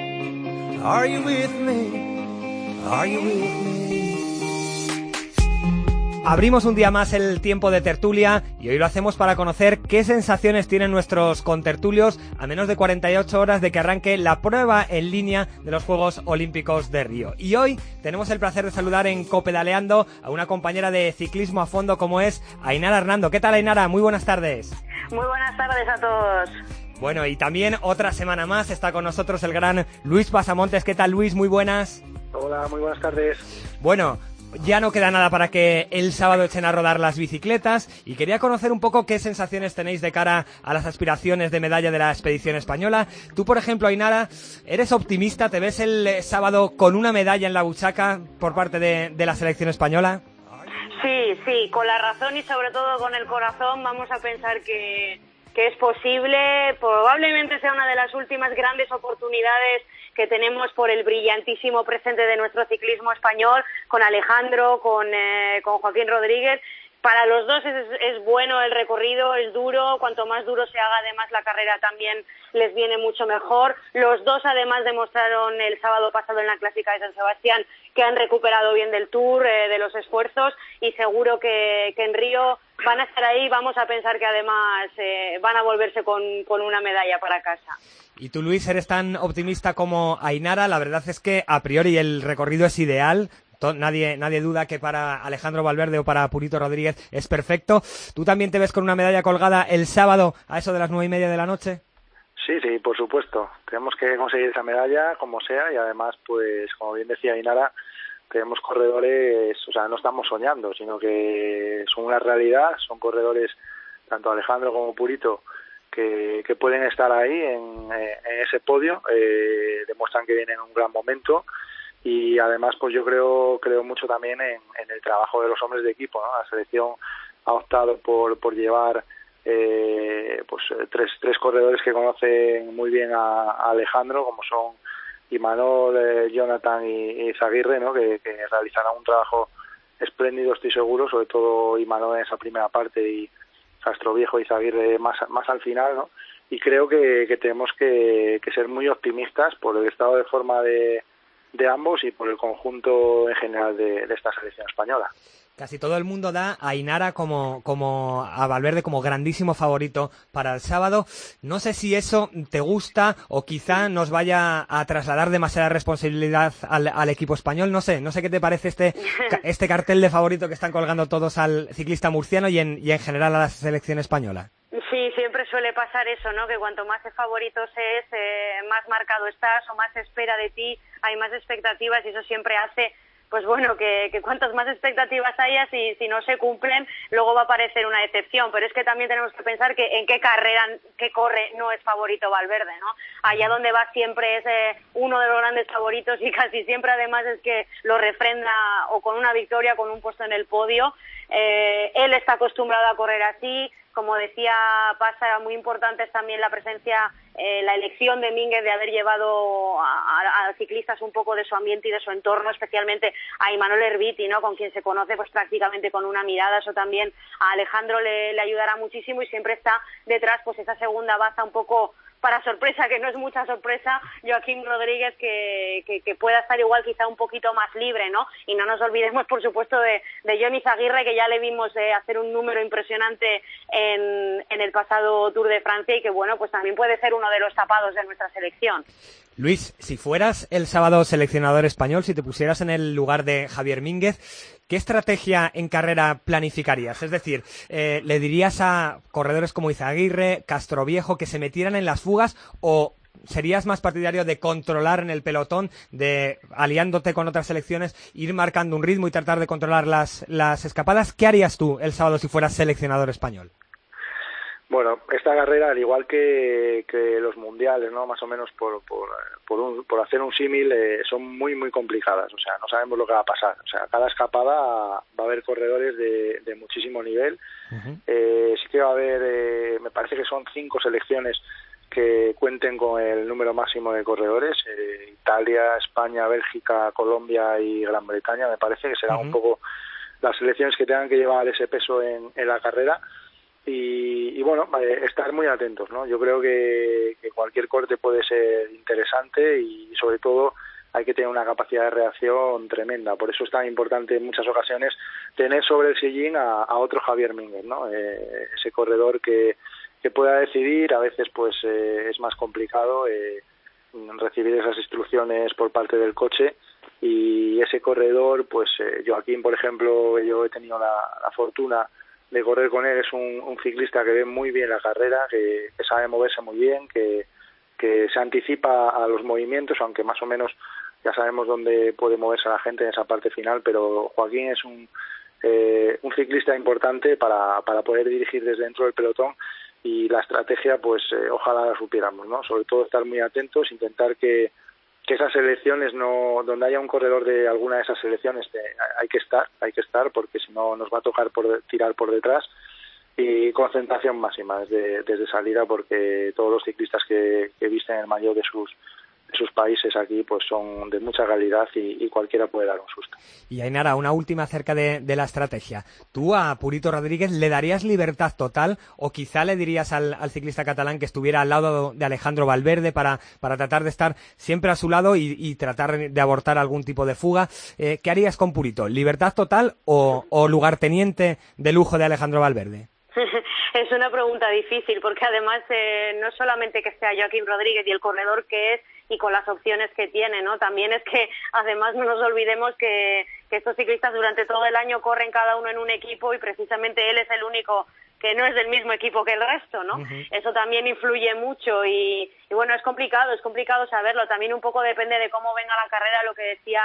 Are you with me? Are you with me? Abrimos un día más el tiempo de tertulia y hoy lo hacemos para conocer qué sensaciones tienen nuestros contertulios a menos de 48 horas de que arranque la prueba en línea de los Juegos Olímpicos de Río. Y hoy tenemos el placer de saludar en Copedaleando a una compañera de ciclismo a fondo como es Ainara Hernando. ¿Qué tal Ainara? Muy buenas tardes. Muy buenas tardes a todos. Bueno, y también otra semana más está con nosotros el gran Luis Pasamontes. ¿Qué tal Luis? Muy buenas. Hola, muy buenas tardes. Bueno, ya no queda nada para que el sábado echen a rodar las bicicletas y quería conocer un poco qué sensaciones tenéis de cara a las aspiraciones de medalla de la expedición española. Tú, por ejemplo, Ainara, ¿eres optimista? ¿Te ves el sábado con una medalla en la buchaca por parte de, de la selección española? Sí, sí, con la razón y sobre todo con el corazón vamos a pensar que, es posible. Probablemente sea una de las últimas grandes oportunidades que tenemos por el brillantísimo presente de nuestro ciclismo español, con Alejandro, con, eh, con Joaquín Rodríguez. Para los dos es, es, bueno el recorrido, es duro, cuanto más duro se haga además la carrera también les viene mucho mejor. Los dos además demostraron el sábado pasado en la clásica de San Sebastián que han recuperado bien del tour, eh, de los esfuerzos y seguro que, que, en Río van a estar ahí, vamos a pensar que además eh, van a volverse con, con una medalla para casa. Y tú, Luis, eres tan optimista como Ainara. La verdad es que a priori el recorrido es ideal. Nadie, nadie duda que para Alejandro Valverde o para Purito Rodríguez es perfecto. ¿Tú también te ves con una medalla colgada el sábado a eso de las nueve y media de la noche? Sí, sí, por supuesto. Tenemos que conseguir esa medalla como sea y además, pues, como bien decía Ainara, tenemos corredores, o sea, no estamos soñando, sino que son una realidad, son corredores, tanto Alejandro como Purito, que, pueden estar ahí en, en ese podio, eh, demuestran que vienen en un gran momento y además pues yo creo creo mucho también en, el trabajo de los hombres de equipo ¿no? la selección ha optado por por llevar eh, pues tres tres corredores que conocen muy bien a Alejandro como son Imanol, eh, Jonathan y, y Zaguirre ¿no? que, que realizarán un trabajo espléndido estoy seguro sobre todo Imanol en esa primera parte y Castro Viejo y Zaguirre más más al final no y creo que, que tenemos que, ser muy optimistas por el estado de forma de de ambos y por el conjunto en general de, esta selección española. Casi todo el mundo da a Inara como, como a Valverde como grandísimo favorito para el sábado. No sé si eso te gusta o quizá nos vaya a trasladar demasiada responsabilidad al, al equipo español. No sé, no sé qué te parece este, este cartel de favorito que están colgando todos al ciclista murciano y en, y en general a la selección española. Sí, siempre suele pasar eso, ¿no? Que cuanto más favoritos es, eh, más marcado estás o más espera de ti, hay más expectativas y eso siempre hace pues bueno, que, que cuantas más expectativas haya, si, si no se cumplen, luego va a parecer una decepción. Pero es que también tenemos que pensar que en qué carrera que corre no es favorito Valverde, ¿no? Allá donde va siempre es eh, uno de los grandes favoritos y casi siempre además es que lo refrenda o con una victoria, con un puesto en el podio. Eh, él está acostumbrado a correr así, como decía pasa muy importante también la presencia, eh, la elección de Mínguez de haber llevado a, ciclistas un poco de su ambiente y de su entorno, especialmente a Imanol Herbiti, ¿no? con quien se conoce pues prácticamente con una mirada, eso también a Alejandro le, le ayudará muchísimo y siempre está detrás pues esa segunda baza un poco para sorpresa, que no es mucha sorpresa, Joaquín Rodríguez que, que, que, pueda estar igual quizá un poquito más libre, ¿no? Y no nos olvidemos, por supuesto, de, de Johnny Zaguirre, que ya le vimos eh, hacer un número impresionante en, en el pasado Tour de Francia y que, bueno, pues también puede ser uno de los tapados de nuestra selección. Luis, si fueras el sábado seleccionador español, si te pusieras en el lugar de Javier Mínguez, ¿qué estrategia en carrera planificarías? Es decir, eh, ¿le dirías a corredores como Izaguirre, Castro Viejo, que se metieran en las fugas o serías más partidario de controlar en el pelotón, de aliándote con otras selecciones, ir marcando un ritmo y tratar de controlar las, las escapadas? ¿Qué harías tú el sábado si fueras seleccionador español? Bueno, esta carrera, al igual que, que los mundiales, ¿no? Más o menos por, por, por, un, por hacer un símil, eh, son muy, muy complicadas. O sea, no sabemos lo que va a pasar. O sea, cada escapada va a haber corredores de, de muchísimo nivel. Uh -huh. eh, sí que va a haber, eh, me parece que son cinco selecciones que cuenten con el número máximo de corredores. Eh, Italia, España, Bélgica, Colombia y Gran Bretaña. Me parece que serán uh -huh. un poco las selecciones que tengan que llevar ese peso en, en la carrera y, y, bueno, eh, estar muy atentos, ¿no? Yo creo que, cualquier corte puede ser interesante y sobre todo hay que tener una capacidad de reacción tremenda. Por eso es tan importante en muchas ocasiones tener sobre el sillín a, otro Javier Mínguez, ¿no? Eh, ese corredor que, que pueda decidir, a veces pues eh, es más complicado eh, recibir esas instrucciones por parte del coche y ese corredor, pues eh, Joaquín, por ejemplo, yo he tenido la, fortuna de correr con él, es un, ciclista que ve muy bien la carrera, que, sabe moverse muy bien, que, que se anticipa a los movimientos, aunque más o menos ya sabemos dónde puede moverse la gente en esa parte final, pero Joaquín es un, eh, un ciclista importante para, para poder dirigir desde dentro del pelotón y la estrategia, pues eh, ojalá la supiéramos, ¿no? Sobre todo estar muy atentos, intentar que, que esas elecciones no, donde haya un corredor de alguna de esas selecciones, hay que estar, hay que estar, porque si no nos va a tocar por, tirar por detrás. Y concentración máxima desde, desde salida porque todos los ciclistas que, que visten el mayor de sus sus países aquí pues son de mucha calidad y, cualquiera puede dar un susto. Y Ainara, una última acerca de, la estrategia. ¿Tú a Purito Rodríguez le darías libertad total o quizá le dirías al, ciclista catalán que estuviera al lado de Alejandro Valverde para, para tratar de estar siempre a su lado y, tratar de abortar algún tipo de fuga? Eh, ¿Qué harías con Purito? ¿Libertad total o, o lugarteniente de lujo de Alejandro Valverde? es una pregunta difícil porque además eh, no solamente que sea Joaquín Rodríguez y el corredor que es y con las opciones que tiene, ¿no? También es que además no nos olvidemos que, estos ciclistas durante todo el año corren cada uno en un equipo y precisamente él es el único que no es del mismo equipo que el resto, ¿no? Eso también influye mucho y, bueno, es complicado, es complicado saberlo. También un poco depende de cómo venga la carrera, lo que decía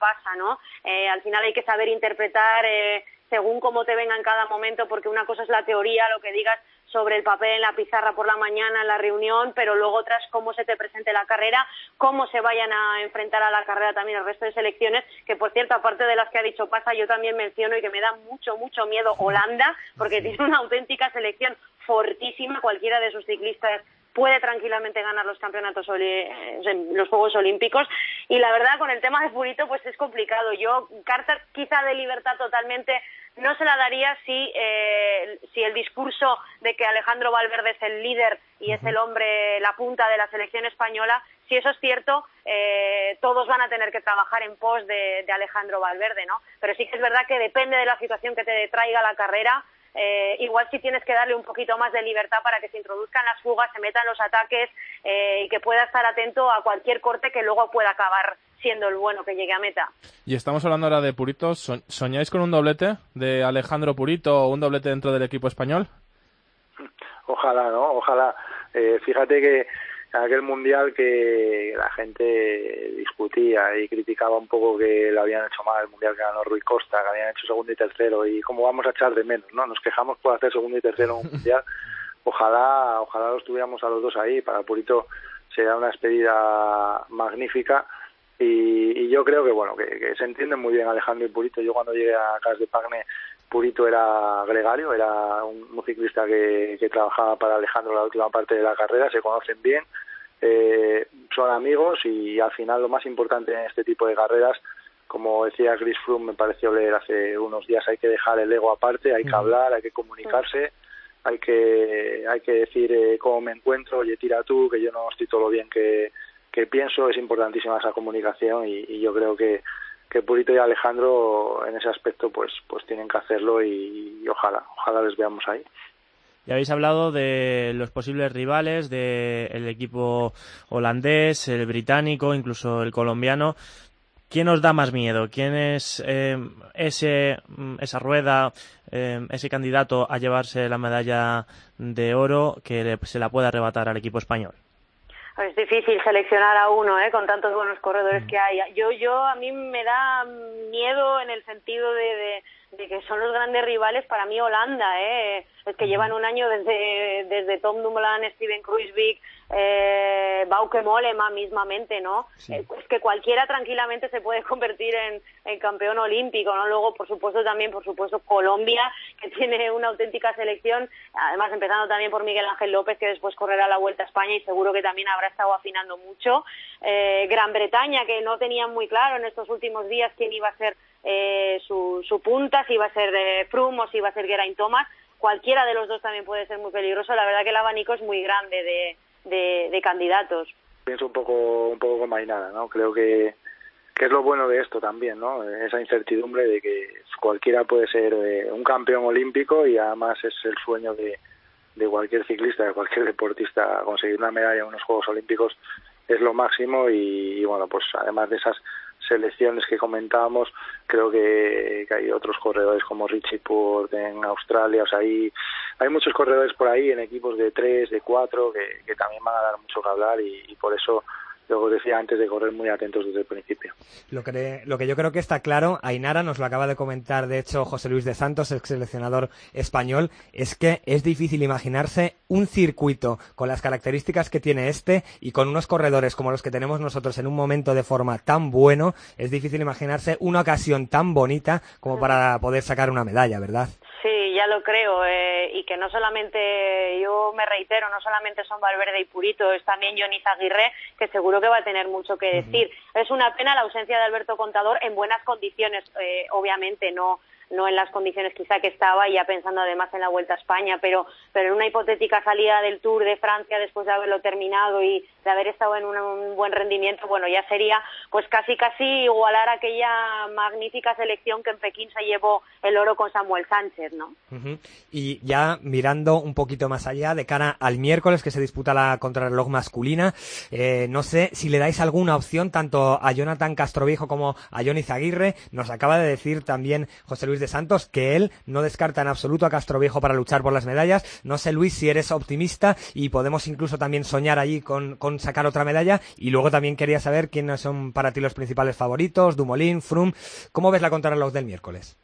pasa, ¿no? Eh, al final hay que saber interpretar eh, según cómo te venga en cada momento, porque una cosa es la teoría, lo que digas sobre el papel en la pizarra por la mañana en la reunión, pero luego otras cómo se te presente la carrera, cómo se vayan a enfrentar a la carrera también el resto de selecciones, que por cierto, aparte de las que ha dicho Pasa, yo también menciono y que me da mucho, mucho miedo Holanda, porque tiene una auténtica selección fortísima, cualquiera de sus ciclistas puede tranquilamente ganar los campeonatos eh, los Juegos Olímpicos y la verdad con el tema de Purito pues es complicado. Yo carta quizá de libertad totalmente no se la daría si eh, si el discurso de que Alejandro Valverde es el líder y es el hombre la punta de la selección española si eso es cierto eh, todos van a tener que trabajar en pos de, de Alejandro Valverde no pero sí que es verdad que depende de la situación que te traiga la carrera eh, igual sí tienes que darle un poquito más de libertad para que se introduzcan las fugas, se metan los ataques eh, y que pueda estar atento a cualquier corte que luego pueda acabar siendo el bueno que llegue a meta. Y estamos hablando ahora de Purito. ¿Soñáis con un doblete de Alejandro Purito o un doblete dentro del equipo español? Ojalá, ¿no? Ojalá. Eh, fíjate que aquel mundial que la gente discutía y criticaba un poco que lo habían hecho mal el mundial que ganó Rui Costa, que habían hecho segundo y tercero y cómo vamos a echar de menos, ¿no? Nos quejamos por hacer segundo y tercero en un mundial. Ojalá, ojalá los tuviéramos a los dos ahí. Para Purito sería una despedida magnífica y, yo creo que bueno que, se entienden muy bien Alejandro y Purito. Yo cuando llegué a Cas de Pagne Purito era gregario, era un, ciclista que, trabajaba para Alejandro la última parte de la carrera, se conocen bien, eh, son amigos y al final lo más importante en este tipo de carreras, como decía Chris Froome, me pareció leer hace unos días, hay que dejar el ego aparte, hay que hablar, hay que comunicarse, hay que hay que decir eh, cómo me encuentro, oye, tira tú, que yo no estoy todo lo bien que, que pienso, es importantísima esa comunicación y yo creo que que Purito y Alejandro en ese aspecto pues pues tienen que hacerlo y, ojalá ojalá les veamos ahí ya habéis hablado de los posibles rivales del equipo holandés el británico incluso el colombiano ¿Quién os da más miedo? ¿Quién es eh, ese, mm, esa rueda, eh, ese candidato a llevarse la medalla de oro que se la pueda arrebatar al equipo español? Es difícil seleccionar a uno, ¿eh? Con tantos buenos corredores que hay. Yo, yo, a mí me da miedo en el sentido de, de, que son los grandes rivales para mí Holanda, ¿eh? Es que llevan un año desde, desde Tom Dumoulin, Steven Kruijswijk, eh, Bauke Mollema mismamente, ¿no? Eh, es que cualquiera tranquilamente se puede convertir en, campeón olímpico, ¿no? Luego, por supuesto, también, por supuesto, Colombia, que tiene una auténtica selección, además empezando también por Miguel Ángel López, que después correrá la Vuelta a España y seguro que también habrá estado afinando mucho. Eh, Gran Bretaña, que no tenían muy claro en estos últimos días quién iba a ser eh, su, su punta, si iba a ser eh, Froome o si iba a ser Geraint Thomas. Cualquiera de los dos también puede ser muy peligroso. La verdad que el abanico es muy grande de, de, candidatos. pienso un poco, un poco como Ainara, ¿no? Creo que, que es lo bueno de esto también, ¿no? Esa incertidumbre de que cualquiera puede ser eh, un campeón olímpico y además es el sueño de, de cualquier ciclista, de cualquier deportista, conseguir una medalla en unos Juegos Olímpicos es lo máximo y, bueno, pues además de esas selecciones que comentábamos, creo que, hay otros corredores como Richie Port en Australia, o sea, hay, hay muchos corredores por ahí en equipos de tres, de cuatro, que, que también van a dar mucho que hablar y, y por eso lo que decía antes de correr muy atentos desde el principio. Lo que, lo que yo creo que está claro, Ainara nos lo acaba de comentar, de hecho, José Luis de Santos, ex seleccionador español, es que es difícil imaginarse un circuito con las características que tiene este y con unos corredores como los que tenemos nosotros en un momento de forma tan bueno, es difícil imaginarse una ocasión tan bonita como para poder sacar una medalla, ¿verdad? Ya lo creo. Eh, y que no solamente, yo me reitero, no solamente son Valverde y Purito, es también Johnny Aguirre, que seguro que va a tener mucho que decir. Es una pena la ausencia de Alberto Contador en buenas condiciones, eh, obviamente, no no en las condiciones quizá que estaba, ya pensando además en la Vuelta a España, pero, pero en una hipotética salida del Tour de Francia después de haberlo terminado y de haber estado en un, buen rendimiento, bueno, ya sería pues casi casi igualar aquella magnífica selección que en Pekín se llevó el oro con Samuel Sánchez, ¿no? Y ya mirando un poquito más allá, de cara al miércoles que se disputa la contrarreloj masculina, eh, no sé si le dais alguna opción tanto a Jonathan Castroviejo como a Johnny Zaguirre, nos acaba de decir también José Luis de Santos que él no descarta en absoluto a Castroviejo para luchar por las medallas. No sé, Luis, si eres optimista y podemos incluso también soñar allí con, sacar otra medalla. Y luego también quería saber quiénes son para ti los principales favoritos, Dumoulin, Froome. ¿Cómo ves la contrarreloj del miércoles?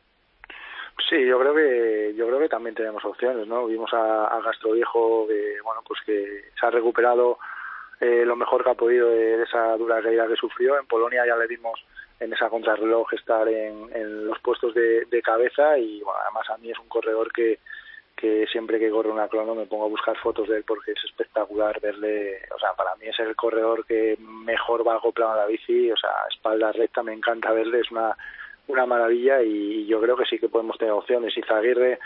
Sí, yo creo que yo creo que también tenemos opciones, ¿no? Vimos a, a Castroviejo que bueno pues que se ha recuperado eh, lo mejor que ha podido de, esa dura caída que sufrió. En Polonia ya le dimos en esa contrarreloj estar en, los puestos de, cabeza y bueno, además a mí es un corredor que, que siempre que corre una crono me pongo a buscar fotos de él porque es espectacular verle, o sea, para mí es el corredor que mejor va acoplado a la bici, o sea, espalda recta, me encanta verle, es una, una maravilla y, yo creo que sí que podemos tener opciones. Y Zaguirre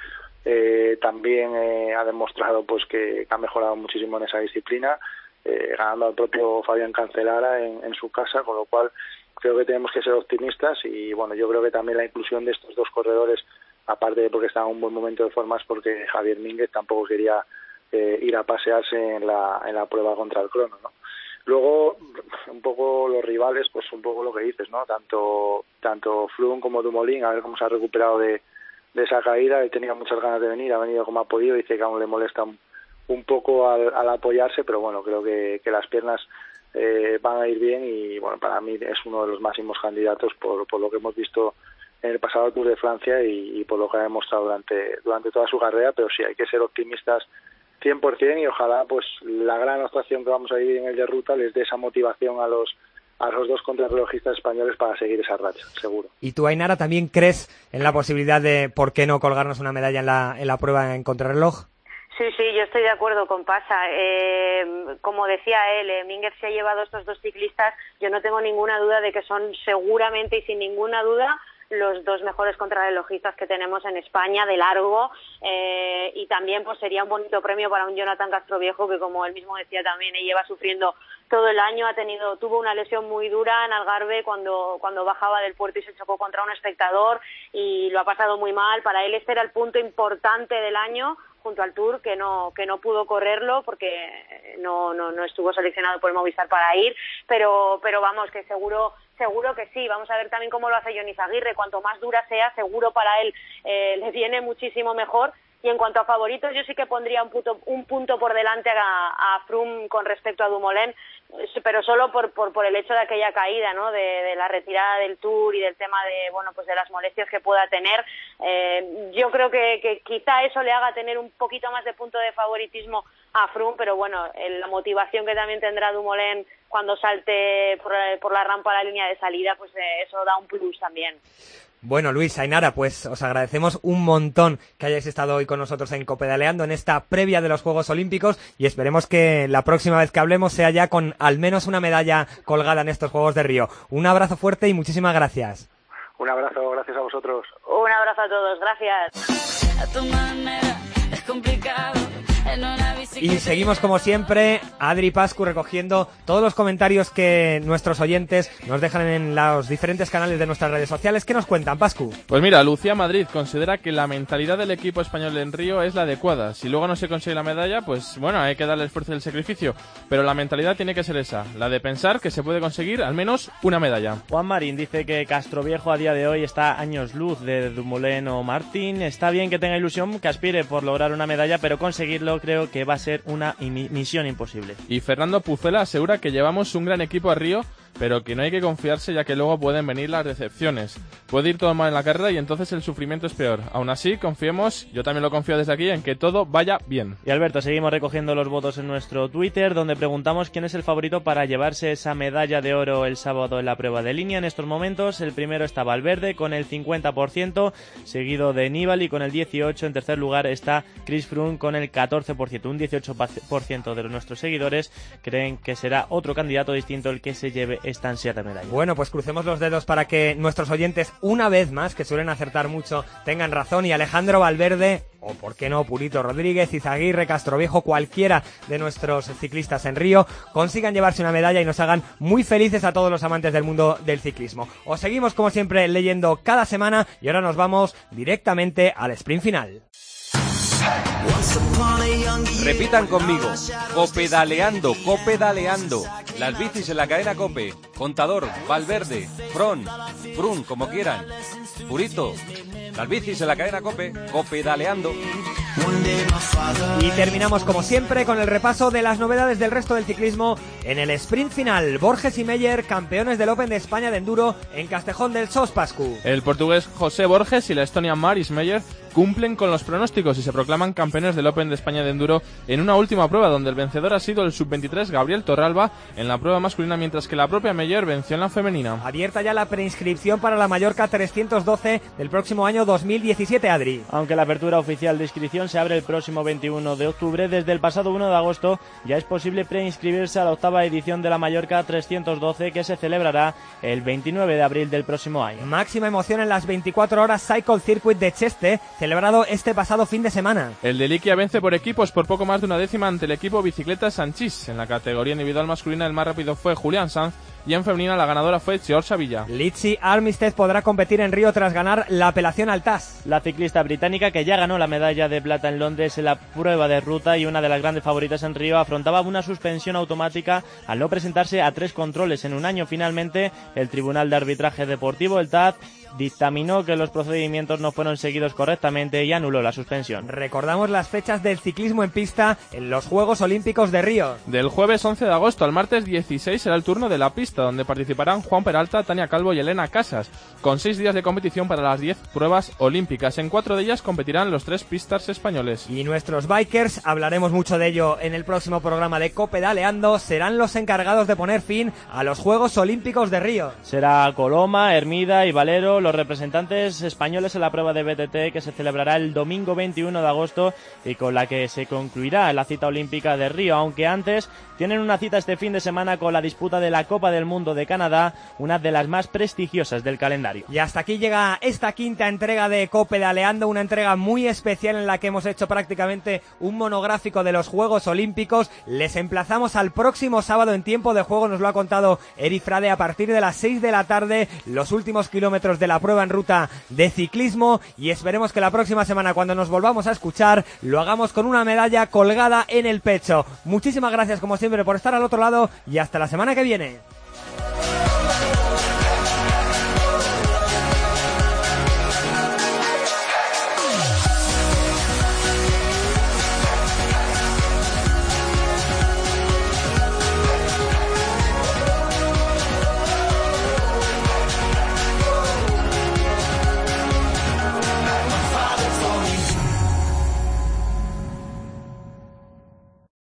eh, también eh, ha demostrado pues que ha mejorado muchísimo en esa disciplina, eh, ganando al propio Fabián Cancelara en, en su casa, con lo cual creo que tenemos que ser optimistas y bueno, yo creo que también la inclusión de estos dos corredores, aparte de porque estaba en un buen momento de forma, es porque Javier Mínguez tampoco quería eh, ir a pasearse en la, en la prueba contra el crono, ¿no? Luego, un poco los rivales, pues un poco lo que dices, ¿no? Tanto, tanto Flum como Dumoulin, a ver cómo se ha recuperado de, de esa caída, he tenido muchas ganas de venir, ha venido como ha podido, dice que aún le molesta un, un poco al, al, apoyarse, pero bueno, creo que, que las piernas eh, van a ir bien y bueno, para mí es uno de los máximos candidatos por, por lo que hemos visto en el pasado Tour de Francia y, por lo que ha demostrado durante, durante toda su carrera, pero sí hay que ser optimistas 100% y ojalá pues la gran actuación que vamos a ir en el de ruta les dé esa motivación a los a los dos contrarrelojistas españoles para seguir esa racha, seguro. ¿Y tú, Ainara, también crees en la posibilidad de, por qué no, colgarnos una medalla en la, en la prueba en contrarreloj? Sí, sí, yo estoy de acuerdo con Pasa. Eh, como decía él, eh, se ha llevado estos dos ciclistas. Yo no tengo ninguna duda de que son seguramente y sin ninguna duda los dos mejores contrarrelojistas que tenemos en España de largo eh, y también pues sería un bonito premio para un Jonathan Castroviejo que como él mismo decía también lleva sufriendo todo el año. Ha tenido tuvo una lesión muy dura en Algarve cuando cuando bajaba del puerto y se chocó contra un espectador y lo ha pasado muy mal. Para él este era el punto importante del año junto al Tour que no que no pudo correrlo porque no, no, no estuvo seleccionado por el Movistar para ir. Pero pero vamos que seguro seguro que sí. Vamos a ver también cómo lo hace Johnny Aguirre cuanto más dura sea seguro para él eh, le viene muchísimo mejor. Y en cuanto a favoritos, yo sí que pondría un punto, un punto por delante a, a con respecto a Dumoulin, pero solo por, por, por el hecho de aquella caída, ¿no? De, la retirada del Tour y del tema de, bueno, pues de las molestias que pueda tener. Eh, yo creo que, que quizá eso le haga tener un poquito más de punto de favoritismo a Froome, pero bueno, la motivación que también tendrá Dumoulin cuando salte por, por la rampa a la línea de salida, pues eh, eso da un plus también. Bueno, Luis, Ainara, pues os agradecemos un montón que hayáis estado hoy con nosotros en Copedaleando en esta previa de los Juegos Olímpicos y esperemos que la próxima vez que hablemos sea ya con al menos una medalla colgada en estos Juegos de Río. Un abrazo fuerte y muchísimas gracias. Un abrazo, gracias a vosotros. Un abrazo a todos, gracias. A tu manera es complicado Y seguimos como siempre, Adri Pascu recogiendo todos los comentarios que nuestros oyentes nos dejan en los diferentes canales de nuestras redes sociales. ¿Qué nos cuentan, Pascu? Pues mira, Lucía Madrid considera que la mentalidad del equipo español en Río es la adecuada. Si luego no se consigue la medalla, pues bueno, hay que darle el esfuerzo y el sacrificio. Pero la mentalidad tiene que ser esa, la de pensar que se puede conseguir al menos una medalla. Juan Marín dice que Castroviejo a día de hoy está años luz de Dumoulin o Martín. Está bien que tenga ilusión, que aspire por lograr una medalla, pero conseguirlo creo que va a ser una misión imposible. Y Fernando Pucela asegura que llevamos un gran equipo a Río pero que no hay que confiarse ya que luego pueden venir las decepciones. Puede ir todo mal en la carrera y entonces el sufrimiento es peor. Aún así, confiemos, yo también lo confío desde aquí, en que todo vaya bien. Y Alberto, seguimos recogiendo los votos en nuestro Twitter, donde preguntamos quién es el favorito para llevarse esa medalla de oro el sábado en la prueba de línea. En estos momentos, el primero está Valverde con el 50%, seguido de Nibali con el 18%. En tercer lugar está Chris Froome con el 14%. Un 18% de nuestros seguidores creen que será otro candidato distinto el que se lleve esta ansiada medalla. Bueno, pues crucemos los dedos para que nuestros oyentes, una vez más, que suelen acertar mucho, tengan razón y Alejandro Valverde, o por qué no, Purito Rodríguez, Izaguirre, Castroviejo, cualquiera de nuestros ciclistas en Río, consigan llevarse una medalla y nos hagan muy felices a todos los amantes del mundo del ciclismo. Os seguimos como siempre leyendo cada semana y ahora nos vamos directamente al sprint final. Repitan conmigo. Copedaleando, copedaleando. Las bicis en la cadena Cope. Contador, Valverde, Fron, Frun, como quieran. Purito. Las bicis en la cadena Cope. Copedaleando. Y terminamos como siempre con el repaso de las novedades del resto del ciclismo en el sprint final. Borges y Meyer, campeones del Open de España de Enduro en Castejón del Sos Pascu. El portugués José Borges y la estonia Maris Meyer cumplen con los pronósticos y se proclaman campeones del Open de España de Enduro en una última prueba donde el vencedor ha sido el sub-23 Gabriel Torralba en la prueba masculina mientras que la propia Meyer venció en la femenina. Abierta ya la preinscripción para la Mallorca 312 del próximo año 2017, Adri. Aunque la apertura oficial de inscripción se abre el próximo 21 de octubre, desde el pasado 1 de agosto ya es posible preinscribirse a la octava edición de la Mallorca 312 que se celebrará el 29 de abril del próximo año. Máxima emoción en las 24 horas Cycle Circuit de Cheste celebrado este pasado fin de semana. El de Liquia vence por equipos por poco más de una décima ante el equipo Bicicleta Sanchís. En la categoría individual masculina el más rápido fue Julián Sanz y en femenina la ganadora fue Georgia Villa. Litsi Armistead podrá competir en Río tras ganar la apelación al TAS. La ciclista británica que ya ganó la medalla de plata en Londres en la prueba de ruta y una de las grandes favoritas en Río afrontaba una suspensión automática al no presentarse a tres controles en un año. Finalmente, el Tribunal de Arbitraje Deportivo, el TAS, dictaminó que los procedimientos no fueron seguidos correctamente y anuló la suspensión. Recordamos las fechas del ciclismo en pista en los Juegos Olímpicos de Río. Del jueves 11 de agosto al martes 16 será el turno de la pista, donde participarán Juan Peralta, Tania Calvo y Elena Casas, con seis días de competición para las 10 pruebas olímpicas. En cuatro de ellas competirán los tres pistas españoles. Y nuestros bikers, hablaremos mucho de ello en el próximo programa de Copedaleando, serán los encargados de poner fin a los Juegos Olímpicos de Río. Será Coloma, Hermida y Valero los representantes españoles en la prueba de BTT que se celebrará el domingo 21 de agosto y con la que se concluirá la cita olímpica de Río, aunque antes tienen una cita este fin de semana con la disputa de la Copa del Mundo de Canadá, una de las más prestigiosas del calendario. Y hasta aquí llega esta quinta entrega de Copedaleando, una entrega muy especial en la que hemos hecho prácticamente un monográfico de los Juegos Olímpicos. Les emplazamos al próximo sábado en tiempo de juego, nos lo ha contado Eri Frade a partir de las 6 de la tarde, los últimos kilómetros de la prueba en ruta de ciclismo y esperemos que la próxima semana cuando nos volvamos a escuchar lo hagamos con una medalla colgada en el pecho. Muchísimas gracias como siempre por estar al otro lado y hasta la semana que viene.